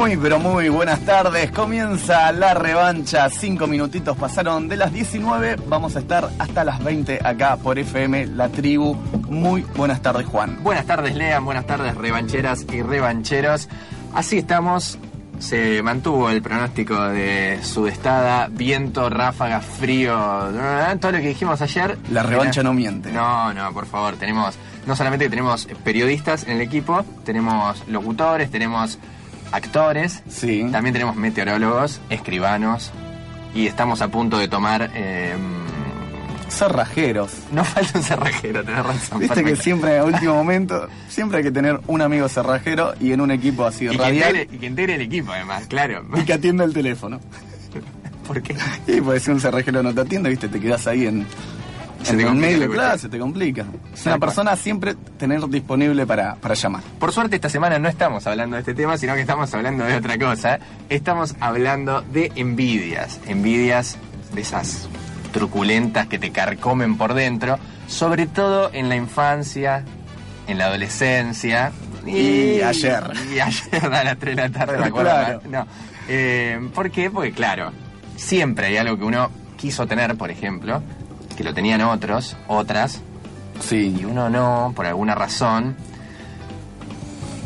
Muy, pero muy buenas tardes. Comienza la revancha. Cinco minutitos pasaron de las 19. Vamos a estar hasta las 20 acá por FM La Tribu. Muy buenas tardes, Juan. Buenas tardes, Lean. Buenas tardes, revancheras y revancheros. Así estamos. Se mantuvo el pronóstico de sudestada, viento, ráfaga, frío, todo lo que dijimos ayer. La revancha no miente. No, no, por favor. Tenemos, no solamente tenemos periodistas en el equipo, tenemos locutores, tenemos actores, Sí. también tenemos meteorólogos, escribanos y estamos a punto de tomar... eh, Cerrajeros. no falta un cerrajero, tenés razón. Viste que siempre el último momento, siempre hay que tener un amigo cerrajero y en un equipo así Y que, radial integre, y que integre el equipo, además, claro. y que atienda el teléfono. ¿Por qué? Y pues si un cerrajero no te atiende, viste, te quedas ahí en, Se en te complica medio cuestión. clase, te complica. Es una persona siempre tener disponible para, para llamar. Por suerte esta semana no estamos hablando de este tema, sino que estamos hablando de otra cosa. Estamos hablando de envidias. Envidias de esas truculentas que te carcomen por dentro, sobre todo en la infancia, en la adolescencia. Y ayer. Y ayer a las 3 de la tarde, acuerdo. Claro. No. Eh, ¿Por qué? Porque claro, siempre hay algo que uno quiso tener, por ejemplo, que lo tenían otros, otras, y Sí, uno no, por alguna razón,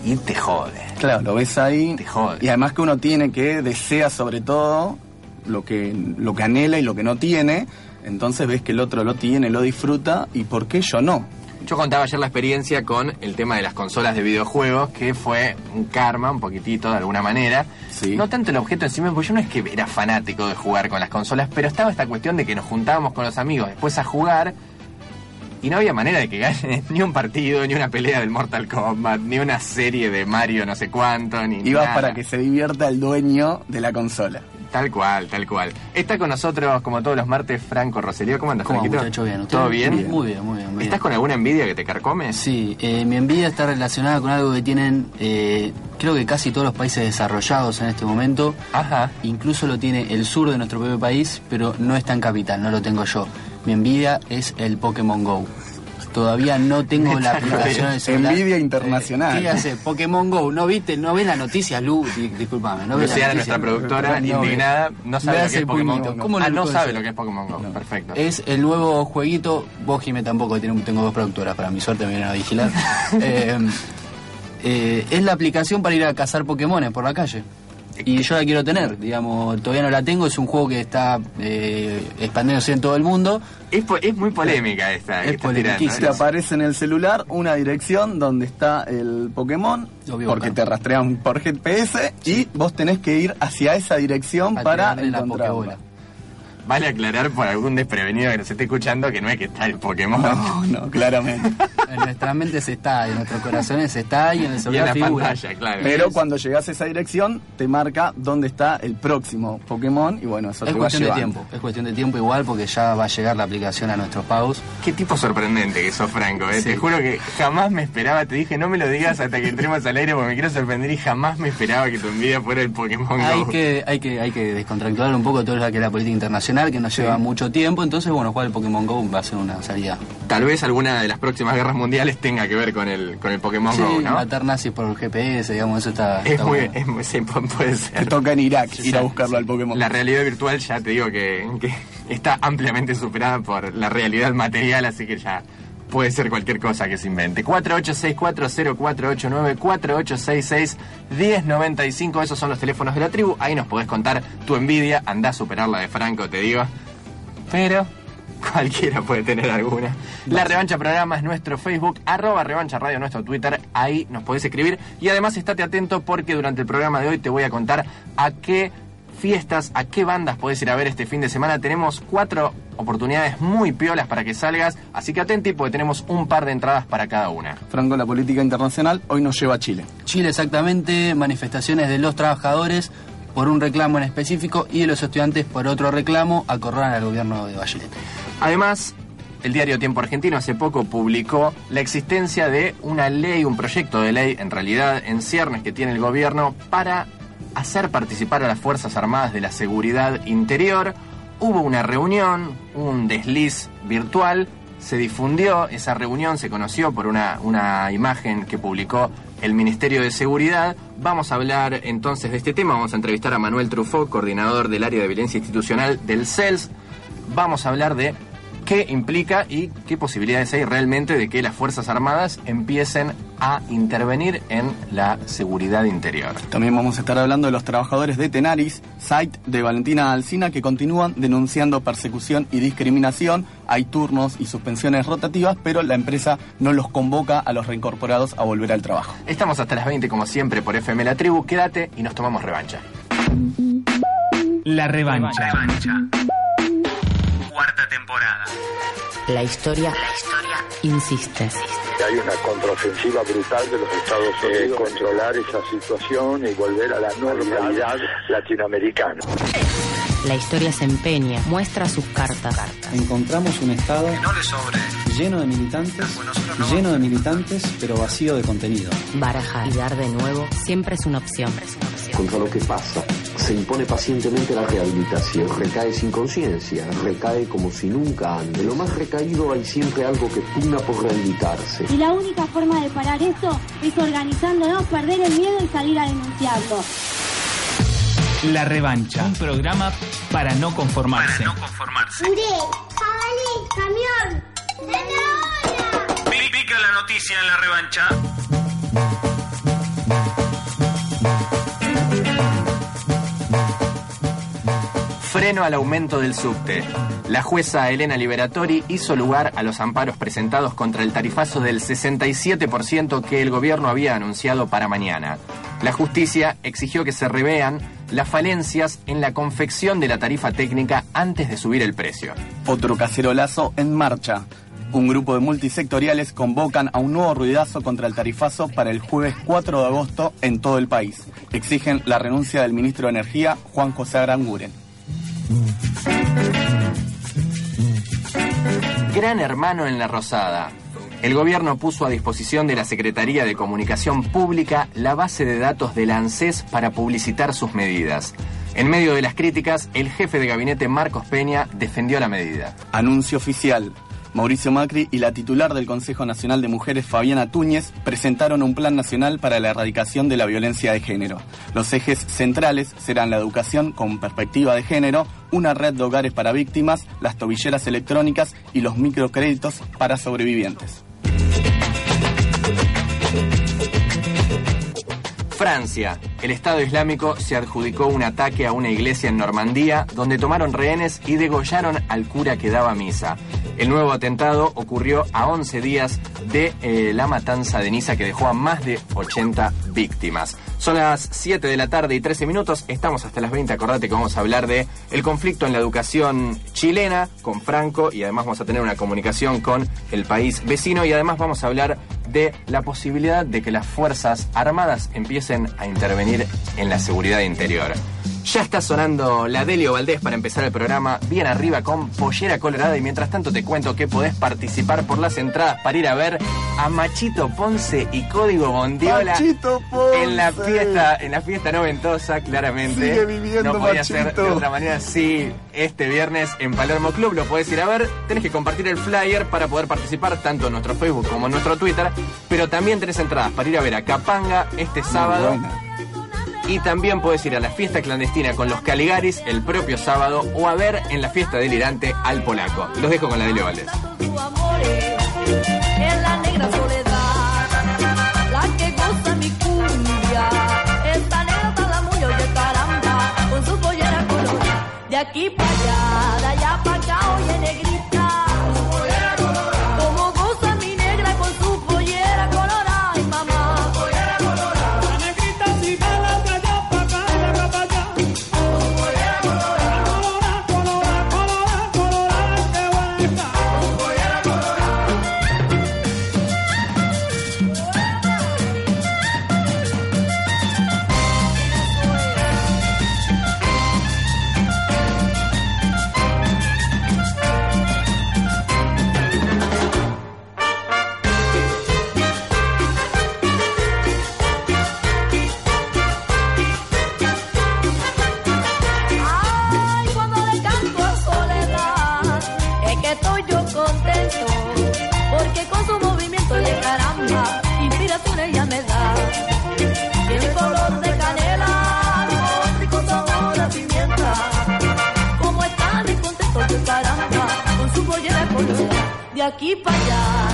y te jode. claro, lo ves ahí. Te jode. Y además que uno tiene que desea sobre todo lo que, lo que anhela y lo que no tiene. Entonces ves que el otro lo tiene, lo disfruta y ¿por qué yo no? Yo contaba ayer la experiencia con el tema de las consolas de videojuegos, que fue un karma, un poquitito de alguna manera. Sí. No tanto el objeto en sí mismo, porque yo no es que era fanático de jugar con las consolas, pero estaba esta cuestión de que nos juntábamos con los amigos después a jugar y no había manera de que gane ni un partido, ni una pelea del Mortal Kombat, ni una serie de Mario no sé cuánto, ni Ibas nada. para que se divierta el dueño de la consola. Tal cual, tal cual. Está con nosotros, como todos los martes, Franco Roselio. ¿Cómo andas, muchacho? Bien. ¿Todo bien? Bien. Muy bien, muy bien. muy bien. ¿Estás con alguna envidia que te carcome? Sí, eh, mi envidia está relacionada con algo que tienen, eh, creo que casi todos los países desarrollados en este momento. Ajá. Incluso lo tiene el sur de nuestro propio país, pero no está en capital, no lo tengo yo. Mi envidia es el Pokémon Go. Todavía no tengo la aplicación del celular. Envidia internacional. Eh, ¿Qué hace? Pokémon Go. ¿No viste? ¿No ves las noticias, Lu? Di- Disculpame. ¿no ves las Luciana, noticias? nuestra productora, No, indignada, no sabe lo que es Pokémon. Go. ¿Cómo ah, no sabe lo que es Pokémon Go. No. Perfecto. Es el nuevo jueguito. Vos, Jimé, tampoco. Tengo dos productoras. Para mi suerte me vienen a vigilar. Eh, eh, es la aplicación para ir a cazar Pokémones por la calle. Y yo la quiero tener, digamos, todavía no la tengo, es un juego que está eh, expandiéndose en todo el mundo. Es, po- es muy polémica esta Es polemiquísima. Te aparece en el celular una dirección donde está el Pokémon, porque buscar. te rastrean por GPS y vos tenés que ir hacia esa dirección a para la encontrarlo. Pokébola. Vale aclarar por algún desprevenido que nos esté escuchando que no es que está el Pokémon. No, no, claramente. En nuestras mentes está, en nuestros corazones está y en el Y en celular la figura. pantalla, claro. Pero cuando llegás a esa dirección, te marca dónde está el próximo Pokémon y bueno, eso Es te va cuestión de tiempo, es cuestión de tiempo igual porque ya va a llegar la aplicación a nuestros pagos. Qué tipo sorprendente que sos, Franco. ¿eh? Sí. Te juro que jamás me esperaba. Te dije, no me lo digas hasta que entremos al aire porque me quiero sorprender y jamás me esperaba que tu envidia fuera el Pokémon Hay Go. que, hay que, hay que descontracturar un poco todo lo que es la política internacional, que nos lleva mucho tiempo, entonces bueno, jugar el Pokémon Go va a ser una salida. Tal vez alguna de las próximas guerras mundiales tenga que ver con el, con el Pokémon Go, ¿no? matar nazis por el GPS, digamos, eso está, Es está muy, bueno. es muy- sí, pu- puede Te ser. toca en Irak Sí, ir a sí. buscarlo al Pokémon. La realidad virtual ya te digo que, que está ampliamente superada por la realidad material, así que ya puede ser cualquier cosa que se invente. 48640489, 4866-1095, esos son los teléfonos de la tribu. Ahí nos podés contar tu envidia, andá a superar la de Franco, te digo. Pero cualquiera puede tener alguna. La Revancha Programa es nuestro Facebook, arroba Revancha Radio, nuestro Twitter, ahí nos podés escribir. Y además estate atento porque durante el programa de hoy te voy a contar a qué fiestas, a qué bandas podés ir a ver este fin de semana. Tenemos cuatro oportunidades muy piolas para que salgas, así que atenti porque tenemos un par de entradas para cada una. Franco, la política internacional hoy nos lleva a Chile. Chile exactamente, manifestaciones de los trabajadores por un reclamo en específico y de los estudiantes por otro reclamo acorralan al gobierno de Bachelet. Además, el diario Tiempo Argentino hace poco publicó la existencia de una ley, un proyecto de ley, en realidad en ciernes que tiene el gobierno para hacer participar a las Fuerzas Armadas de la Seguridad Interior. Hubo una reunión, un desliz virtual, se difundió esa reunión, se conoció por una, una imagen que publicó el Ministerio de Seguridad. Vamos a hablar entonces de este tema, vamos a entrevistar a Manuel Truffaut, coordinador del área de violencia institucional del CELS. Vamos a hablar de qué implica y qué posibilidades hay realmente de que las Fuerzas Armadas empiecen a intervenir en la seguridad interior. También vamos a estar hablando de los trabajadores de Tenaris, site de Valentina Alcina, que continúan denunciando persecución y discriminación. Hay turnos y suspensiones rotativas, pero la empresa no los convoca a los reincorporados a volver al trabajo. Estamos hasta las 20 como siempre por FM La Tribu. Quédate y nos tomamos revancha. La revancha. Cuarta temporada. La historia, la historia insiste. Hay una contraofensiva brutal de los Estados Unidos controlar esa situación y volver a la normalidad latinoamericana. La historia se empeña, muestra sus cartas. Encontramos un Estado lleno de militantes, lleno de militantes, pero vacío de contenido. Barajar y dar de nuevo siempre es una opción. contra lo que pasa. Se impone pacientemente la rehabilitación. Recae sin conciencia, recae como si nunca antes. De lo más recaído hay siempre algo que pugna por rehabilitarse. Y la única forma de parar esto es organizándonos, perder el miedo y salir a denunciarlo. La revancha. Un programa para no conformarse. Ure, jabalí, camión, ¡Zanahoria! Pica la noticia en la revancha. Freno al aumento del subte. La jueza Elena Liberatori hizo lugar a los amparos presentados contra el tarifazo del 67% que el gobierno había anunciado para mañana. La justicia exigió que se revean las falencias en la confección de la tarifa técnica antes de subir el precio. Otro cacerolazo en marcha. Un grupo de multisectoriales convocan a un nuevo ruidazo contra el tarifazo para el jueves 4 de agosto en todo el país. Exigen la renuncia del ministro de Energía, Juan José Aranguren. Gran hermano en la Rosada. El gobierno puso a disposición de la Secretaría de Comunicación Pública la base de datos del ANSES para publicitar sus medidas. En medio de las críticas, el jefe de gabinete Marcos Peña defendió la medida. Anuncio oficial. Mauricio Macri y la titular del Consejo Nacional de Mujeres, Fabiana Túñez, presentaron un plan nacional para la erradicación de la violencia de género. Los ejes centrales serán la educación con perspectiva de género, una red de hogares para víctimas, las tobilleras electrónicas y los microcréditos para sobrevivientes. Francia. El Estado Islámico se adjudicó un ataque a una iglesia en Normandía donde tomaron rehenes y degollaron al cura que daba misa. El nuevo atentado ocurrió a 11 días de eh, la matanza de Niza que dejó a más de 80 víctimas. Son las 7 de la tarde y 13 minutos, estamos hasta las 20, acordate que vamos a hablar de el conflicto en la educación chilena con Franco y además vamos a tener una comunicación con el país vecino y además vamos a hablar de la posibilidad de que las Fuerzas Armadas empiecen a intervenir en la seguridad interior. Ya está sonando la Delio Valdés para empezar el programa bien arriba con Pollera Colorada y mientras tanto te cuento que podés participar por las entradas para ir a ver a Machito Ponce y Código Bondiola Machito Ponce. en la fiesta, en la fiesta noventosa, claramente. Sigue viviendo no podía ser de otra manera. Sí, este viernes en Palermo Club lo podés ir a ver. Tenés que compartir el flyer para poder participar tanto en nuestro Facebook como en nuestro Twitter. Pero también tenés entradas para ir a ver a Capanga este sábado. Y también puedes ir a la fiesta clandestina con los Caligaris el propio sábado o a ver en la fiesta delirante al polaco. Los dejo con la de Leo Valdés. Para allá, de allá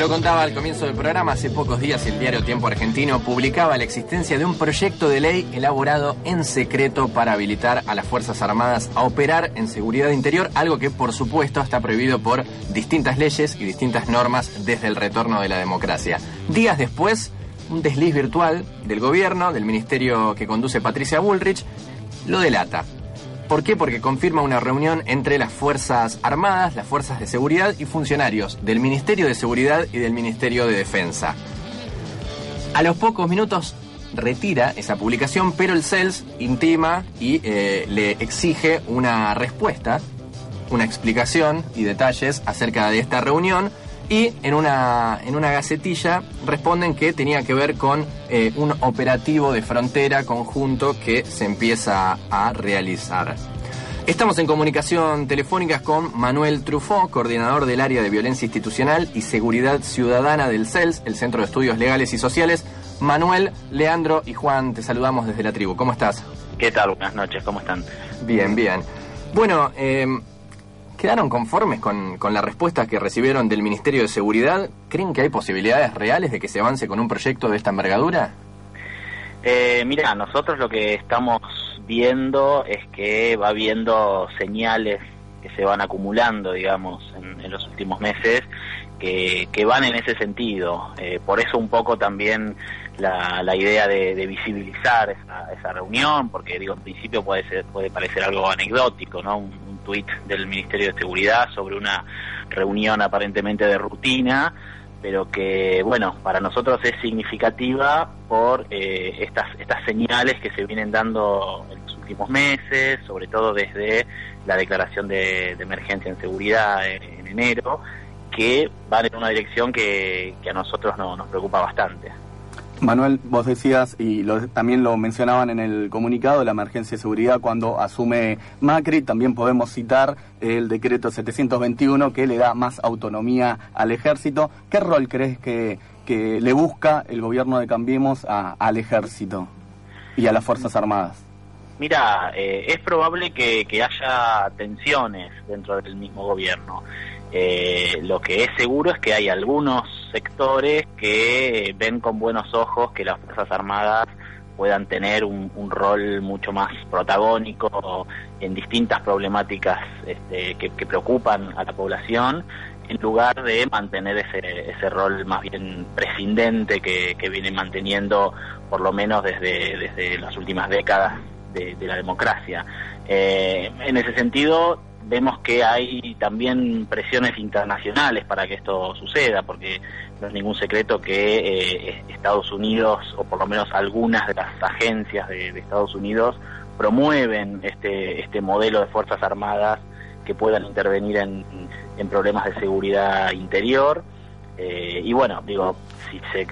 lo contaba al comienzo del programa, hace pocos días el diario Tiempo Argentino publicaba la existencia de un proyecto de ley elaborado en secreto para habilitar a las Fuerzas Armadas a operar en seguridad interior, algo que por supuesto está prohibido por distintas leyes y distintas normas desde el retorno de la democracia. Días después, un desliz virtual del gobierno, del ministerio que conduce Patricia Bullrich, lo delata. ¿Por qué? Porque confirma una reunión entre las Fuerzas Armadas, las Fuerzas de Seguridad y funcionarios del Ministerio de Seguridad y del Ministerio de Defensa. A los pocos minutos retira esa publicación, pero el CELS intima y eh, le exige una respuesta, una explicación y detalles acerca de esta reunión. Y en una, en una gacetilla responden que tenía que ver con eh, un operativo de frontera conjunto que se empieza a realizar. Estamos en comunicación telefónica con Manuel Truffaut, coordinador del área de violencia institucional y seguridad ciudadana del CELS, el Centro de Estudios Legales y Sociales. Manuel, Leandro y Juan, te saludamos desde la tribu. ¿Cómo estás? ¿Qué tal? Buenas noches, ¿cómo están? Bien, bien. Bueno, eh, ¿quedaron conformes con, con la respuesta que recibieron del Ministerio de Seguridad? ¿Creen que hay posibilidades reales de que se avance con un proyecto de esta envergadura? Eh, mira, nosotros lo que estamos viendo es que va viendo señales que se van acumulando, digamos, en, en los últimos meses, que, que, van en ese sentido. Eh, por eso un poco también la, la idea de, de visibilizar esa, esa, reunión, porque digo, en principio puede ser, puede parecer algo anecdótico, ¿no? Un tuit del Ministerio de Seguridad sobre una reunión aparentemente de rutina, pero que, bueno, para nosotros es significativa por eh, estas, estas señales que se vienen dando en los últimos meses, sobre todo desde la declaración de, emergencia en seguridad en, en, enero, que van en una dirección que, que a nosotros no, nos preocupa bastante. Manuel, vos decías, y lo, también lo mencionaban en el comunicado, la emergencia de seguridad cuando asume Macri, también podemos citar el decreto 721 que le da más autonomía al ejército. ¿Qué rol crees que, que le busca el gobierno de Cambiemos a, al ejército y a las Fuerzas Armadas? Mira, eh, es probable que, que haya tensiones dentro del mismo gobierno. Eh, lo que es seguro es que hay algunos sectores que ven con buenos ojos que las Fuerzas Armadas puedan tener un, rol mucho más protagónico en distintas problemáticas este, que, preocupan a la población, en lugar de mantener ese, ese rol más bien prescindente que, que viene manteniendo por lo menos desde, desde las últimas décadas de, de la democracia. Eh, en ese sentido, vemos que hay también presiones internacionales para que esto suceda, porque no es ningún secreto que eh, Estados Unidos, o por lo menos algunas de las agencias de, Estados Unidos, promueven este, este modelo de Fuerzas Armadas que puedan intervenir en, en problemas de seguridad interior. Eh, y bueno, digo, si, se, si-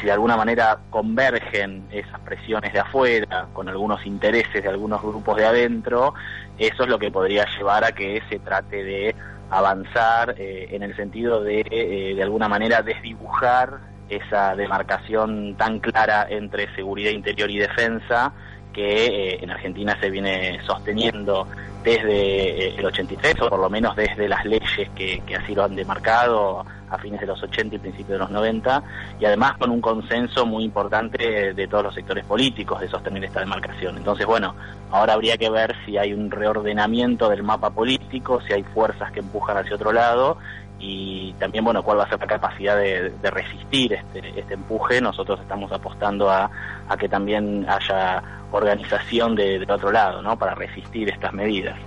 si de alguna manera convergen esas presiones de afuera con algunos intereses de algunos grupos de adentro, eso es lo que podría llevar a que se trate de avanzar eh, en el sentido de, eh, de alguna manera, desdibujar esa demarcación tan clara entre seguridad interior y defensa que eh, en Argentina se viene sosteniendo desde eh, el 83, o por lo menos desde las leyes que, que así lo han demarcado a fines de los 80 y principios de los 90, y además con un consenso muy importante de todos los sectores políticos de sostener esta demarcación. Entonces, bueno, ahora habría que ver si hay un reordenamiento del mapa político, si hay fuerzas que empujan hacia otro lado, y también, bueno, cuál va a ser la capacidad de, de resistir este, este empuje. Nosotros estamos apostando a, a que también haya organización de- del otro lado, ¿no? Para resistir estas medidas.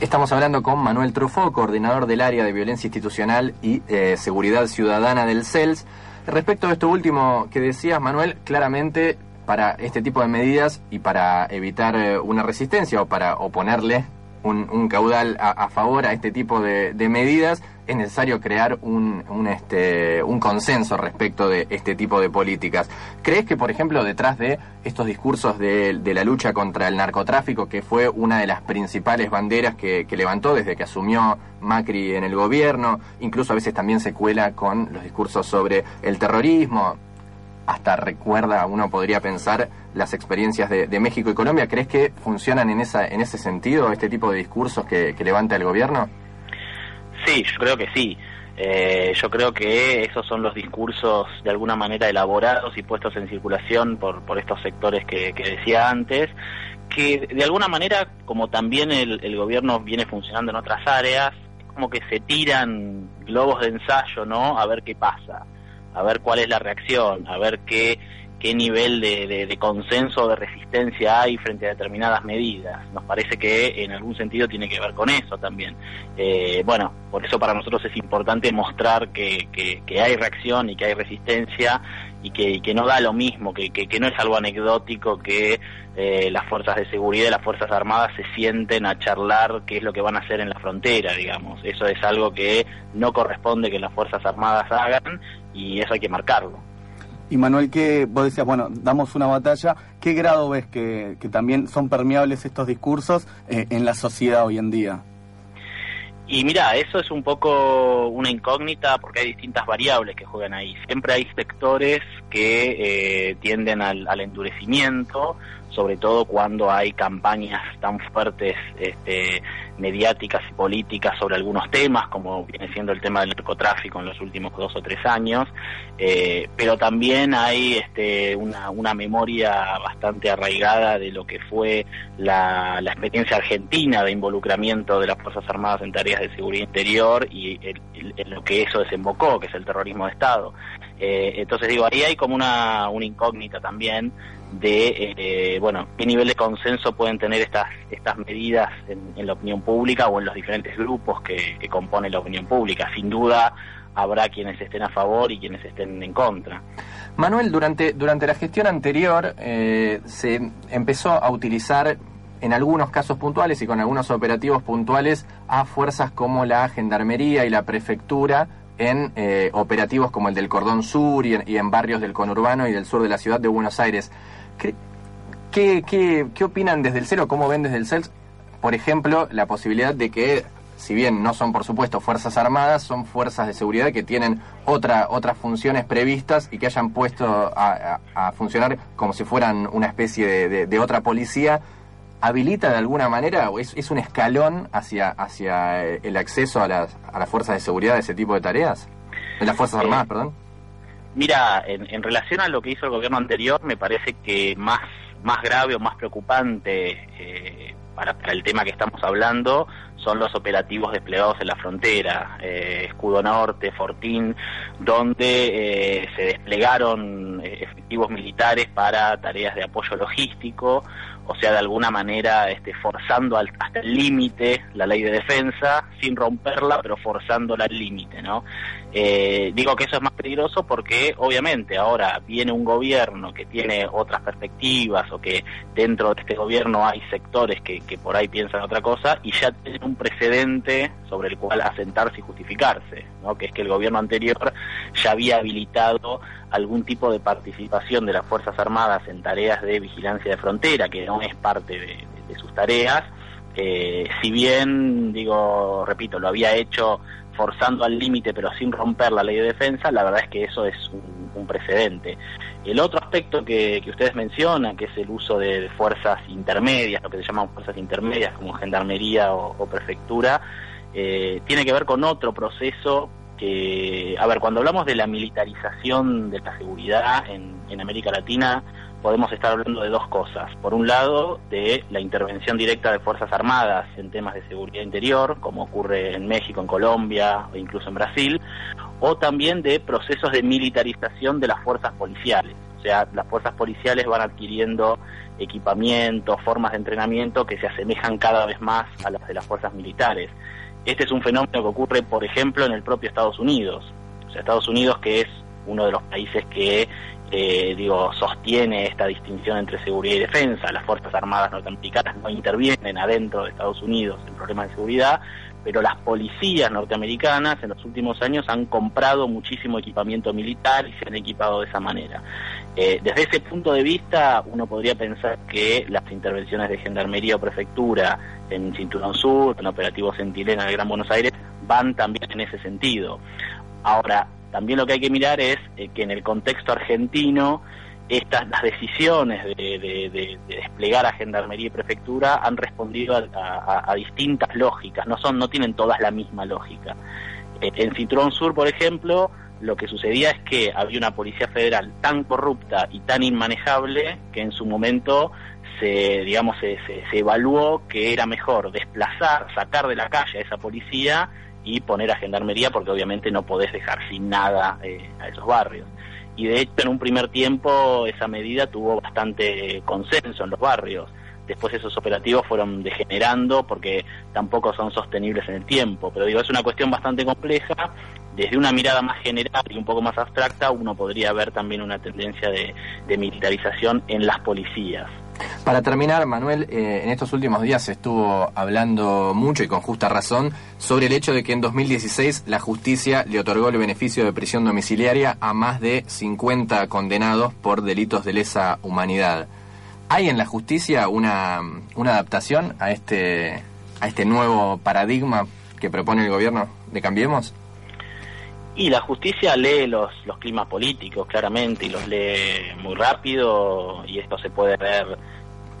Estamos hablando con Manuel Truffaut, coordinador del área de violencia institucional y eh, seguridad ciudadana del CELS. Respecto a esto último que decías, Manuel, claramente para este tipo de medidas y para evitar eh, una resistencia o para oponerle un, caudal a, favor a este tipo de medidas, es necesario crear un, este, un consenso respecto de este tipo de políticas. ¿Crees que, por ejemplo, detrás de estos discursos de, la lucha contra el narcotráfico, que fue una de las principales banderas que, levantó desde que asumió Macri en el gobierno, incluso a veces también se cuela con los discursos sobre el terrorismo, hasta recuerda, uno podría pensar, las experiencias de, de México y Colombia. ¿Crees que funcionan en, esa, en ese sentido, este tipo de discursos que, que levanta el gobierno? Sí, yo creo que sí. Eh, yo creo que esos son los discursos de alguna manera elaborados y puestos en circulación por, por estos sectores que, que decía antes, que de alguna manera, como también el, el gobierno viene funcionando en otras áreas, como que se tiran globos de ensayo, ¿no? A ver qué pasa, a ver cuál es la reacción, a ver qué, qué nivel de, de, de consenso de resistencia hay frente a determinadas medidas. Nos parece que en algún sentido tiene que ver con eso también. Eh, bueno, por eso para nosotros es importante mostrar que, que, que hay reacción y que hay resistencia y que, no da lo mismo, que, que, que no es algo anecdótico que eh, las fuerzas de seguridad y las fuerzas armadas se sienten a charlar qué es lo que van a hacer en la frontera, digamos. Eso es algo que no corresponde que las fuerzas armadas hagan y eso hay que marcarlo. Y Manuel, que vos decías, bueno, damos una batalla, ¿qué grado ves que, que también son permeables estos discursos eh, en la sociedad hoy en día? Y mira, eso es un poco una incógnita porque hay distintas variables que juegan ahí. Siempre hay sectores que eh, tienden al, al, endurecimiento, sobre todo cuando hay campañas tan fuertes este, mediáticas y políticas sobre algunos temas, como viene siendo el tema del narcotráfico en los últimos dos o tres años, eh, pero también hay este, una, memoria bastante arraigada de lo que fue la, experiencia argentina de involucramiento de las Fuerzas Armadas en tareas de seguridad interior y el, el, en lo que eso desembocó, que es el terrorismo de Estado. Eh, entonces digo, ahí hay como una incógnita también de eh, bueno qué nivel de consenso pueden tener estas estas medidas en, en, la opinión pública o en los diferentes grupos que, que, componen la opinión pública. Sin duda habrá quienes estén a favor y quienes estén en contra. Manuel durante durante la gestión anterior eh, se empezó a utilizar en algunos casos puntuales y con algunos operativos puntuales a fuerzas como la gendarmería y la prefectura en eh, operativos como el del Cordón Sur y en, barrios del conurbano y del sur de la ciudad de Buenos Aires. ¿Qué, qué, qué, opinan desde el cero? ¿Cómo ven desde el CELS, por ejemplo, la posibilidad de que, si bien no son, por supuesto, Fuerzas Armadas, son fuerzas de seguridad que tienen otra, otras funciones previstas y que hayan puesto a, funcionar como si fueran una especie de otra policía? Habilita de alguna manera o es, es, un escalón hacia, hacia el acceso a las, a las fuerzas de seguridad de ese tipo de tareas? De las Fuerzas Armadas, eh, perdón. Mira, en, en, relación a lo que hizo el gobierno anterior, me parece que más, más grave o más preocupante eh, para, para, el tema que estamos hablando son los operativos desplegados en la frontera, eh, Escudo Norte, Fortín, donde eh, se desplegaron efectivos militares para tareas de apoyo logístico, o sea, de alguna manera este, forzando al, hasta el límite la ley de defensa, sin romperla, pero forzándola al límite, ¿no? Eh, digo que eso es más peligroso porque obviamente ahora viene un gobierno que tiene otras perspectivas o que dentro de este gobierno hay sectores que, que por ahí piensan otra cosa y ya tienen un precedente sobre el cual asentarse y justificarse, ¿no? que es que el gobierno anterior ya había habilitado algún tipo de participación de las Fuerzas Armadas en tareas de vigilancia de frontera, que no es parte de- de sus tareas, eh, si bien, digo, repito, lo había hecho forzando al límite pero sin romper la ley de defensa, la verdad es que eso es un, precedente. El otro aspecto que, que ustedes mencionan, que es el uso de, de fuerzas intermedias, lo que se llaman fuerzas intermedias como gendarmería o, o prefectura, eh, tiene que ver con otro proceso que, a ver, cuando hablamos de la militarización de la seguridad en, en América Latina, podemos estar hablando de dos cosas. Por un lado, de la intervención directa de Fuerzas Armadas en temas de seguridad interior, como ocurre en México, en Colombia o incluso en Brasil, o también de procesos de militarización de las fuerzas policiales. O sea, las fuerzas policiales van adquiriendo equipamiento, formas de entrenamiento que se asemejan cada vez más a las de las fuerzas militares. Este es un fenómeno que ocurre, por ejemplo, en el propio Estados Unidos. O sea, Estados Unidos, que es uno de los países que, eh, digo, sostiene esta distinción entre seguridad y defensa. Las Fuerzas Armadas norteamericanas no intervienen adentro de Estados Unidos en problemas de seguridad, pero las policías norteamericanas en los últimos años han comprado muchísimo equipamiento militar y se han equipado de esa manera. Eh, desde ese punto de vista, uno podría pensar que las intervenciones de Gendarmería o Prefectura en Cinturón Sur, en Operativo Centinela en el Gran Buenos Aires, van también en ese sentido. Ahora, también lo que hay que mirar es eh, que en el contexto argentino, estas las decisiones de, de- de- de desplegar a Gendarmería y Prefectura han respondido a distintas lógicas, no, son, no tienen todas la misma lógica. Eh, en Cinturón Sur, por ejemplo, lo que sucedía es que había una policía federal tan corrupta y tan inmanejable que en su momento se, digamos, se, se- se evaluó que era mejor desplazar, sacar de la calle a esa policía y poner a gendarmería porque obviamente no podés dejar sin nada eh, a esos barrios. Y de hecho en un primer tiempo esa medida tuvo bastante consenso en los barrios. Después esos operativos fueron degenerando porque tampoco son sostenibles en el tiempo. Pero digo, es una cuestión bastante compleja. Desde una mirada más general y un poco más abstracta, uno podría ver también una tendencia de, de militarización en las policías. Para terminar, Manuel, eh, en estos últimos días se estuvo hablando mucho y con justa razón sobre el hecho de que en 2016 la justicia le otorgó el beneficio de prisión domiciliaria a más de 50 condenados por delitos de lesa humanidad. ¿Hay en la justicia una, una adaptación a este, a este nuevo paradigma que propone el gobierno de Cambiemos? Y la justicia lee los, los climas políticos, claramente, y los lee muy rápido, y esto se puede ver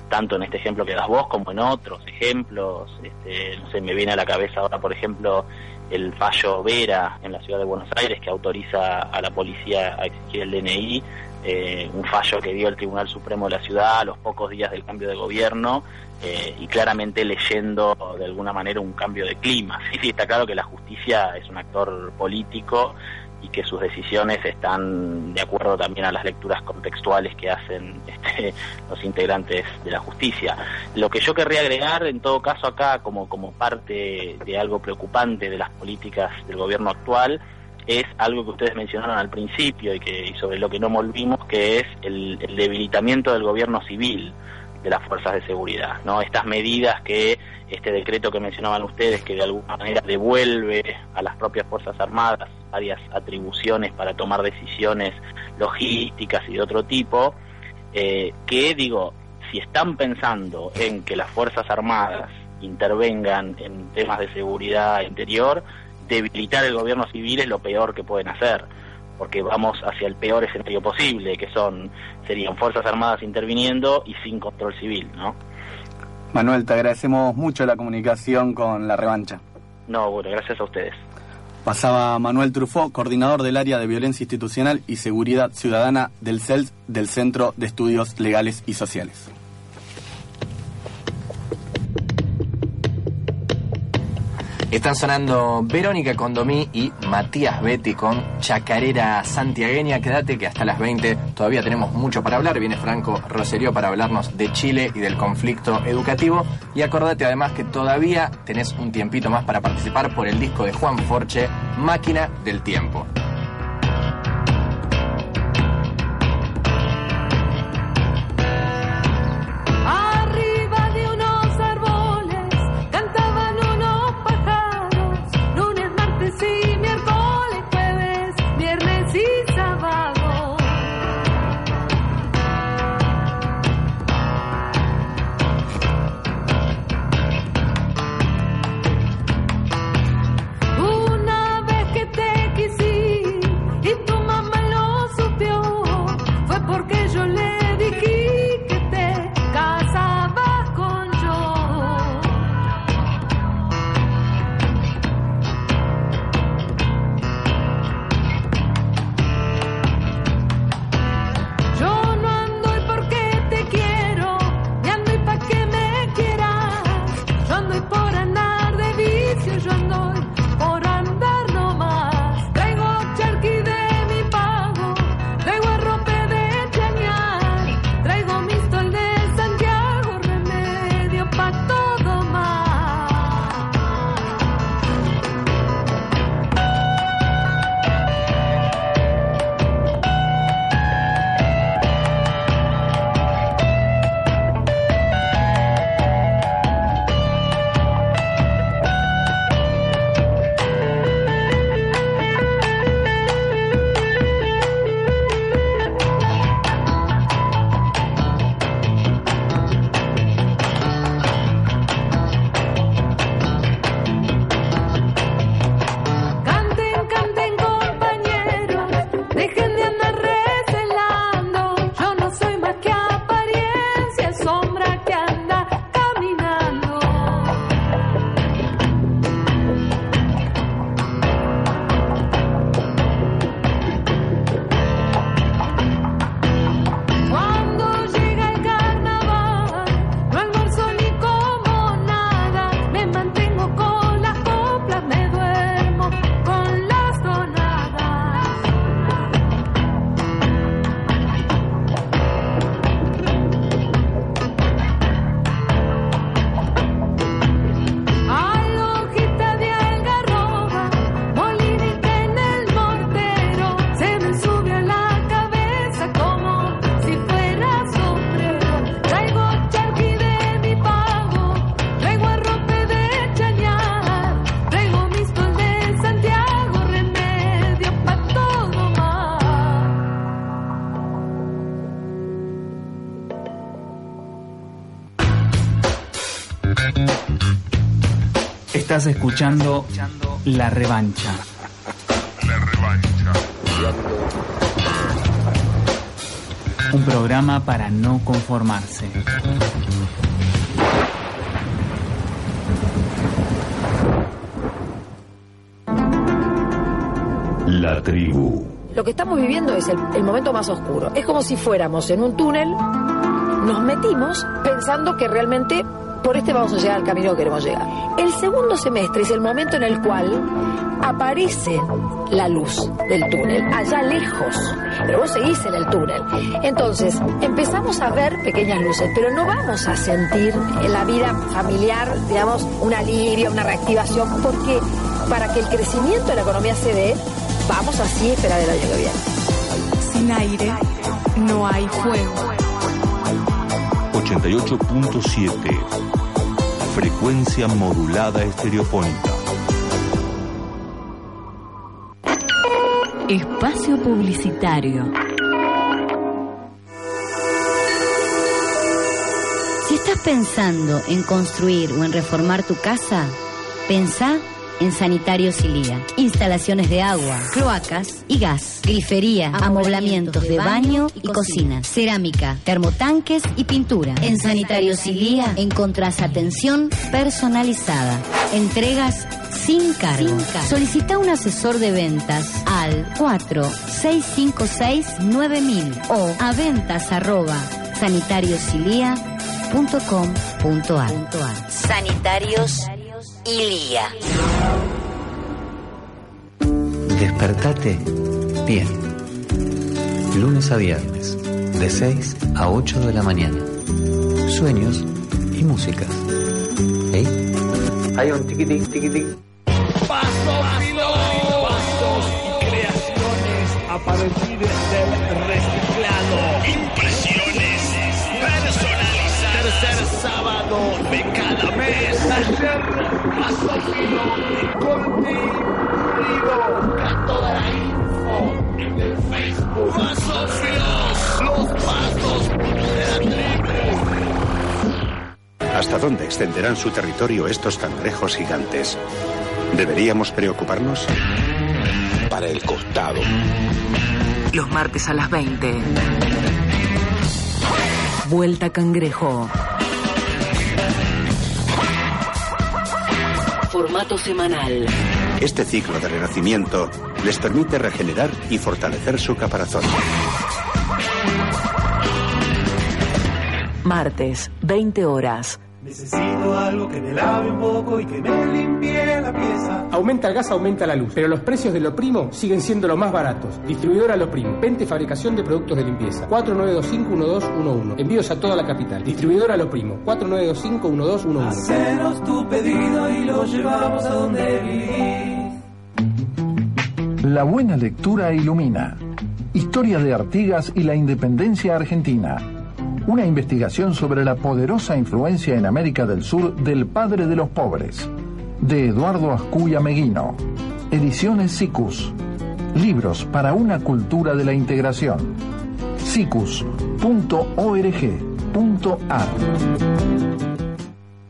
tanto en este ejemplo que das vos como en otros ejemplos. Este, no sé, me viene a la cabeza ahora, por ejemplo, el fallo Vera en la ciudad de Buenos Aires que autoriza a la policía a exigir el DNI, eh, un fallo que dio el Tribunal Supremo de la ciudad a los pocos días del cambio de gobierno eh, y claramente leyendo de alguna manera un cambio de clima. Sí, sí, está claro que la justicia es un actor político y que sus decisiones están de acuerdo también a las lecturas contextuales que hacen este, los integrantes de la justicia. Lo que yo querría agregar, en todo caso, acá como, como parte de algo preocupante de las políticas del gobierno actual, es algo que ustedes mencionaron al principio y, que, y sobre lo que no volvimos, que es el, el debilitamiento del gobierno civil de las fuerzas de seguridad, ¿no? Estas medidas que este decreto que mencionaban ustedes, que de alguna manera devuelve a las propias fuerzas armadas varias atribuciones para tomar decisiones logísticas y de otro tipo, eh, que digo, si están pensando en que las fuerzas armadas intervengan en temas de seguridad interior, debilitar el gobierno civil es lo peor que pueden hacer porque vamos hacia el peor escenario posible, que son serían fuerzas armadas interviniendo y sin control civil, ¿no? Manuel, te agradecemos mucho la comunicación con la revancha. No, bueno, gracias a ustedes. Pasaba Manuel Trufó, coordinador del área de violencia institucional y seguridad ciudadana del CELS del Centro de Estudios Legales y Sociales. Están sonando Verónica Condomí y Matías Betty con Chacarera Santiagueña. Quédate que hasta las 20 todavía tenemos mucho para hablar. Viene Franco Roserio para hablarnos de Chile y del conflicto educativo. Y acordate además que todavía tenés un tiempito más para participar por el disco de Juan Forche, Máquina del Tiempo. Estás escuchando La Revancha. La revancha. Un programa para no conformarse. La tribu. Lo que estamos viviendo es el, el momento más oscuro. Es como si fuéramos en un túnel, nos metimos pensando que realmente por este vamos a llegar al camino que queremos llegar. El segundo semestre es el momento en el cual aparece la luz del túnel, allá lejos, pero vos seguís en el túnel. Entonces, empezamos a ver pequeñas luces, pero no vamos a sentir en la vida familiar, digamos, un alivio, una reactivación, porque para que el crecimiento de la economía se dé, vamos así a esperar el año que viene. Sin aire no hay fuego. 88.7. Modulada estereofónica. Espacio publicitario. Si estás pensando en construir o en reformar tu casa, pensá en Sanitarios Ilía. Instalaciones de agua, cloacas y gas, grifería, amoblamientos de baño y cocina, cerámica, termotanques y pintura. En Sanitarios Ilía encontrás atención personalizada, entregas sin cargo. Solicita un asesor de ventas al 4656-9000 o a ventas arroba sanitariosilia.com.ar. Sanitarios Ilía. Despertate bien. Lunes a viernes, de 6 a 8 de la mañana. Sueños y músicas. ¿Eh? Hay un tiquitín, tiquitín. Pasos Pasos y creaciones a partir del reciclado. Impresiones personalizadas. Tercer sábado de cada mes. Taller Paso Filo con Busca toda la info en el Facebook. Pasos Filos, los pasos de la tribu. ¿Hasta dónde extenderán su territorio estos cangrejos gigantes? ¿Deberíamos preocuparnos? Para el costado. Los martes a las 20. Vuelta Cangrejo. Formato semanal. Este ciclo de renacimiento les permite regenerar y fortalecer su caparazón. Martes, 20 horas. Necesito algo que me lave un poco y que me limpie la pieza. Aumenta el gas, aumenta la luz, pero los precios de lo primo siguen siendo los más baratos. Distribuidora Lo Primo, venta y fabricación de productos de limpieza. 4925-1211. Envíos a toda la capital. Distribuidora Lo Primo, 4925-1211. Hacenos tu pedido y lo llevamos a donde vivís. La buena lectura ilumina. Historia de Artigas y la independencia argentina. Una investigación sobre la poderosa influencia en América del Sur del padre de los pobres. De Eduardo Ascuya Meguino. Ediciones SICUS. Libros para una cultura de la integración. sicus.org.ar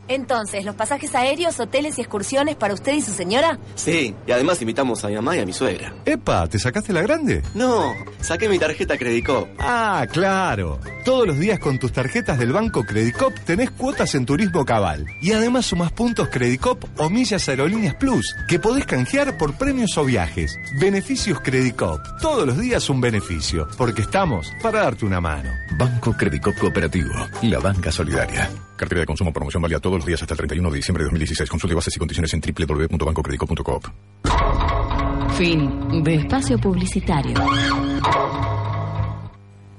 Entonces, ¿los pasajes aéreos, hoteles y excursiones para usted y su señora? Sí, y además invitamos a mi mamá y a mi suegra. Epa, ¿te sacaste la grande? No, saqué mi tarjeta Credicop. Ah, claro. Todos los días con tus tarjetas del banco Credicop tenés cuotas en turismo cabal. Y además sumás puntos Credicop o millas aerolíneas Plus, que podés canjear por premios o viajes. Beneficios Credicop. Todos los días un beneficio, porque estamos para darte una mano. Banco Credicop Cooperativo, la banca solidaria. Cartera de consumo promoción válida todos los días hasta el 31 de diciembre de 2016. Consulte bases y condiciones en www.bancocredico.coop. Fin de espacio publicitario.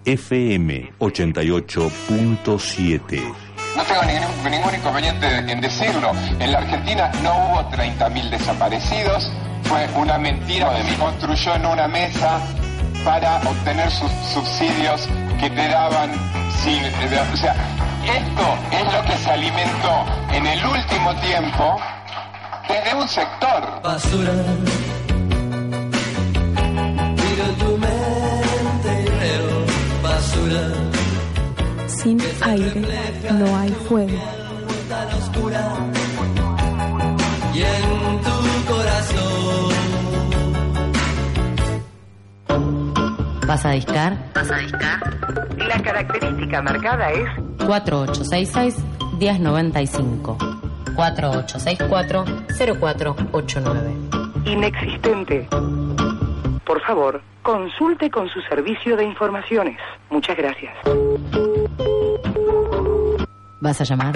FM 88.7. No tengo ningún, ningún inconveniente en decirlo. En la Argentina no hubo 30.000 desaparecidos. Fue una mentira. Construyó en una mesa para obtener sus subsidios que te daban sin... O sea, esto es lo que se alimentó en el último tiempo desde un sector. Basura. Miro tu mente y veo basura. Sin aire no hay fuego. Y en tu corazón. ¿Vas a discar? ¿Vas a discar? La característica marcada es 4866-1095. 4864-0489. inexistente. Por favor, consulte con su servicio de informaciones. Muchas gracias. ¿Vas a llamar?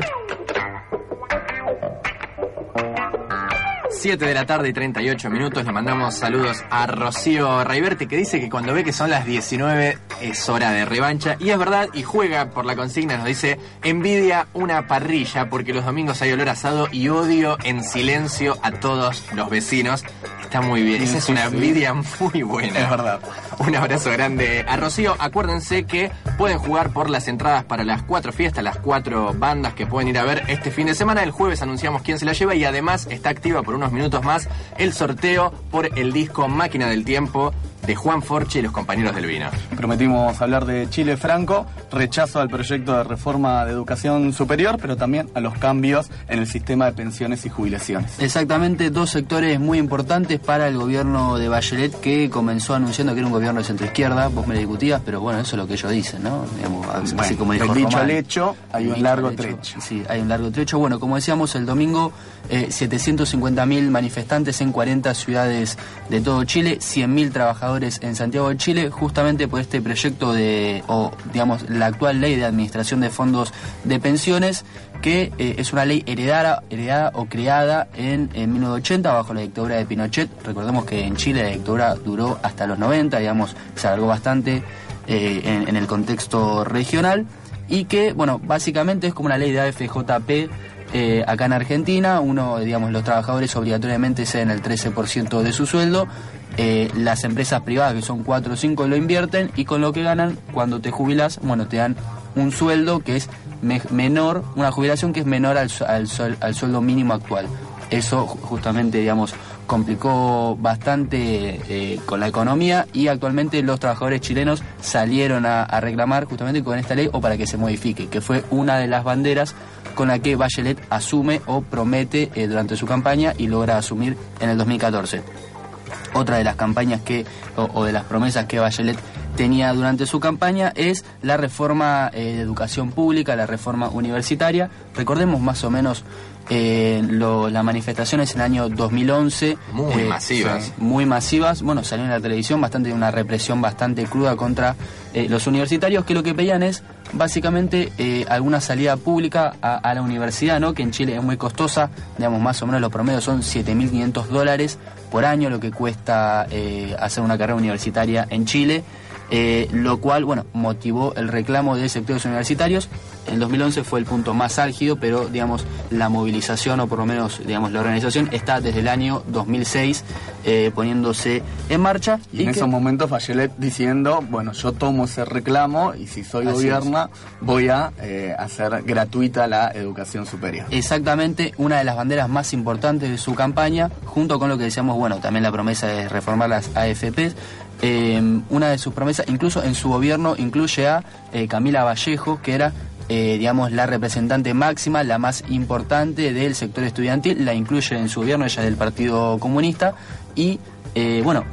7 de la tarde y 38 minutos. Le mandamos saludos a Rocío Raiberti que dice que cuando ve que son las 19 es hora de revancha. Y es verdad, y juega por la consigna, nos dice, envidia una parrilla porque los domingos hay olor asado y odio en silencio a todos los vecinos. Está muy bien, esa es una envidia muy buena. Es verdad. Un abrazo grande a Rocío. Acuérdense que pueden jugar por las entradas para las cuatro fiestas, las cuatro bandas que pueden ir a ver este fin de semana. El jueves anunciamos quién se la lleva y además está activa por unos minutos más el sorteo por el disco Máquina del Tiempo de Juan Forche y los compañeros del vino. Prometimos hablar de Chile Franco, rechazo al proyecto de reforma de educación superior, pero también a los cambios en el sistema de pensiones y jubilaciones. Exactamente, dos sectores muy importantes para el gobierno de Bachelet que comenzó anunciando que era un gobierno de centroizquierda. Vos me lo discutías, pero bueno, eso es lo que ellos dicen, ¿no? Digamos, así Bueno, como dijo dicho al hecho hay un largo hecho, trecho. Sí, hay un largo trecho. Bueno, como decíamos, el domingo eh, 750.000 manifestantes en 40 ciudades de todo Chile, 100.000 trabajadores en Santiago de Chile, justamente por este proyecto de, o digamos, la actual ley de administración de fondos de pensiones, que eh, es una ley heredada, heredada o creada en, en 1980 bajo la dictadura de Pinochet. Recordemos que en Chile la dictadura duró hasta los 90, digamos, se alargó bastante eh, en, el contexto regional y que, bueno, básicamente es como una ley de AFJP eh, acá en Argentina, uno, digamos, los trabajadores obligatoriamente ceden el 13% de su sueldo, las empresas privadas, que son 4 o 5, lo invierten y con lo que ganan, cuando te jubilas, bueno, te dan un sueldo que es me- menor, una jubilación que es menor al, al, al sueldo mínimo actual. Eso ju- justamente, digamos, complicó bastante eh, con la economía y actualmente los trabajadores chilenos salieron a, a reclamar justamente con esta ley o para que se modifique, que fue una de las banderas con la que Bachelet asume o promete eh, durante su campaña y logra asumir en el 2014. Otra de las campañas que, o, o de las promesas que Bachelet tenía durante su campaña es la reforma eh, de educación pública, la reforma universitaria. Recordemos más o menos eh, lo- las manifestaciones en el año 2011. Muy eh, masivas. muy masivas. Bueno, salió en la televisión bastante una represión bastante cruda contra eh, los universitarios que lo que pedían es básicamente alguna salida pública a, a la universidad, ¿no? Que en Chile es muy costosa, digamos más o menos los promedios son 7.500 dólares por año lo que cuesta hacer una carrera universitaria en Chile. Eh, lo cual, bueno, motivó el reclamo de sectores universitarios. En 2011 fue el punto más álgido, pero, digamos, la movilización, o por lo menos, digamos, la organización, está desde el año 2006 eh, poniéndose en marcha. Y en que- esos momentos Bachelet diciendo, bueno, yo tomo ese reclamo y si soy Así gobierna voy a eh, hacer gratuita la educación superior. Exactamente, una de las banderas más importantes de su campaña, junto con lo que decíamos, bueno, también la promesa de reformar las AFPs. Eh, una de sus promesas, incluso en su gobierno, incluye a eh, Camila Vallejo, que era, eh, digamos, la representante máxima, la más importante del sector estudiantil, la incluye en su gobierno, ella es del Partido Comunista, y, bueno,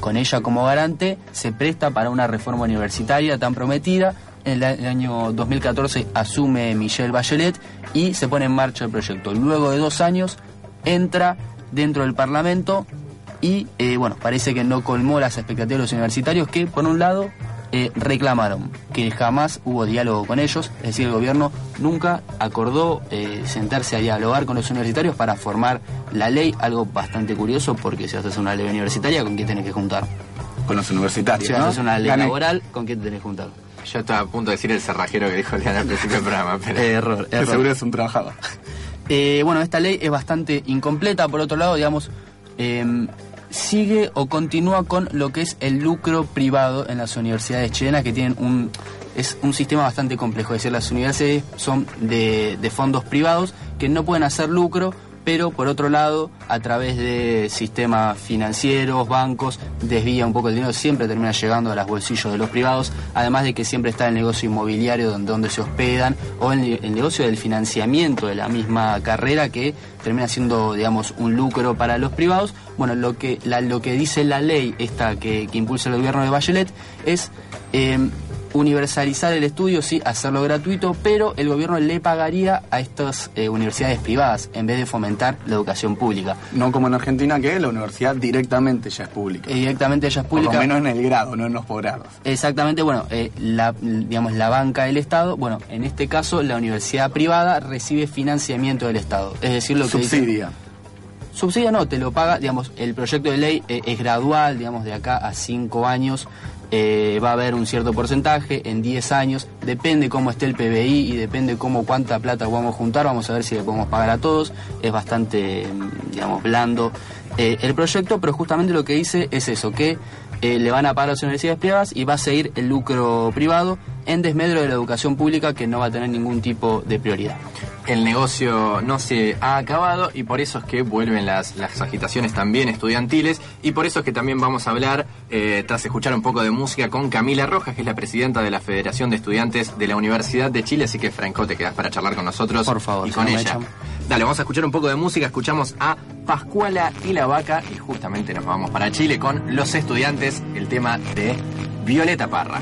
con ella como garante, se presta para una reforma universitaria tan prometida. En el año 2014 asume Michelle Bachelet y se pone en marcha el proyecto. Luego de dos años entra dentro del Parlamento y, eh, bueno, parece que no colmó las expectativas de los universitarios que, por un lado, eh, reclamaron que jamás hubo diálogo con ellos, es decir, el gobierno nunca acordó eh, sentarse a dialogar con los universitarios para formar la ley, algo bastante curioso porque si haces una ley universitaria, ¿con quién tenés que juntar? Con los universitarios, Si ¿no? haces una ley Gané. laboral, ¿con quién te tenés que juntar? Yo estaba a punto de decir el cerrajero que dijo Leandro al principio del programa, pero... Eh, error, Que error. seguro es un trabajador. Eh, bueno, esta ley es bastante incompleta, por otro lado, digamos, eh, sigue o continúa con lo que es el lucro privado en las universidades chilenas que tienen un es un sistema bastante complejo, es decir, las universidades son de, de fondos privados que no pueden hacer lucro, pero por otro lado, a través de sistemas financieros, bancos, desvía un poco el dinero, siempre termina llegando a los bolsillos de los privados, además de que siempre está el negocio inmobiliario donde, se hospedan, o el, negocio del financiamiento de la misma carrera que termina siendo, digamos, un lucro para los privados. Bueno, lo que, lo que dice la ley esta que, que impulsa el gobierno de Bachelet es eh, universalizar el estudio, sí, hacerlo gratuito, pero el gobierno le pagaría a estas eh, universidades privadas en vez de fomentar la educación pública. No como en Argentina, que la universidad directamente ya es pública. Eh, directamente ella es Por pública. lo menos en el grado, no en los posgrados. Exactamente, bueno, eh, la, digamos, la banca del Estado, bueno, en este caso la universidad privada recibe financiamiento del Estado. Es decir, lo que dice- Subsidia. No, te lo paga, digamos, el proyecto de ley eh, es gradual, digamos, de acá a cinco años eh, va a haber un cierto porcentaje, en 10 años, depende cómo esté el PBI y depende cómo cuánta plata podamos juntar, vamos a ver si le podemos pagar a todos, es bastante, mm, digamos, blando eh, el proyecto, pero justamente lo que dice es eso, que eh, le van a pagar a las universidades privadas y va a seguir el lucro privado en desmedro de la educación pública que no va a tener ningún tipo de prioridad. El negocio no se ha acabado y por eso es que vuelven las, las agitaciones también estudiantiles y por eso es que también vamos a hablar, eh, tras escuchar un poco de música, con Camila Rojas, que es la presidenta de la Federación de Estudiantes de la Universidad de Chile. Así que, Franco, te quedas para charlar con nosotros Por favor, y con ella. Dale, vamos a escuchar un poco de música. Escuchamos a Pascuala y la Vaca y justamente nos vamos para Chile con los estudiantes, el tema de Violeta Parra.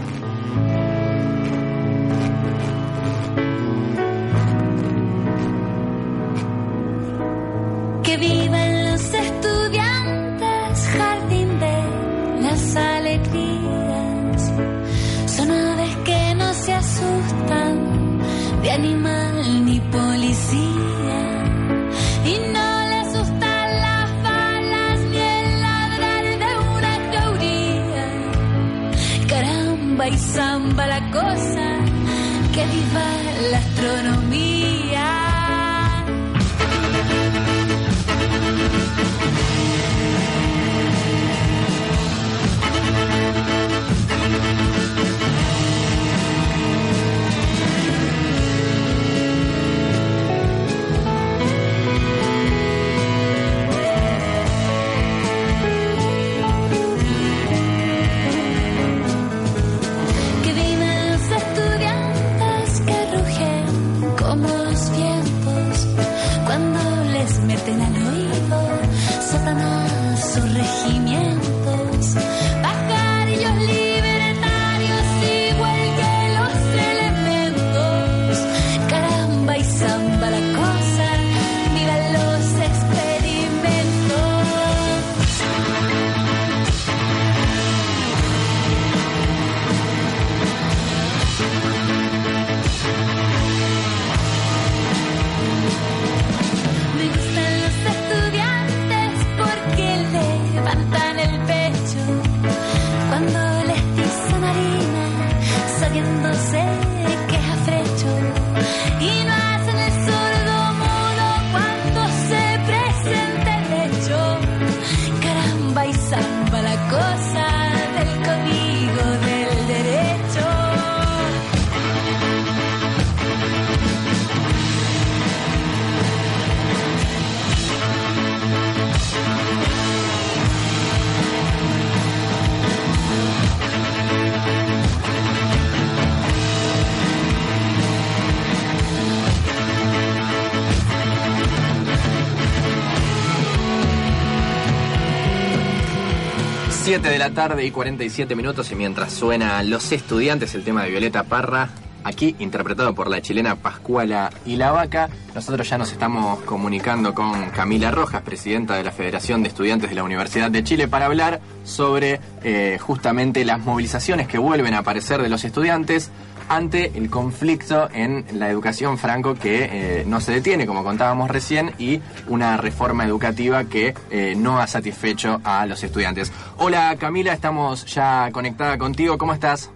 7 de la tarde y 47 minutos y mientras suena Los Estudiantes, el tema de Violeta Parra, aquí interpretado por la chilena Pascuala y la Vaca, nosotros ya nos estamos comunicando con Camila Rojas, presidenta de la Federación de Estudiantes de la Universidad de Chile, para hablar sobre eh, justamente las movilizaciones que vuelven a aparecer de los estudiantes ante el conflicto en la educación franco que eh, no se detiene, como contábamos recién, y una reforma educativa que eh, no ha satisfecho a los estudiantes. Hola Camila, estamos ya conectada contigo, ¿cómo estás?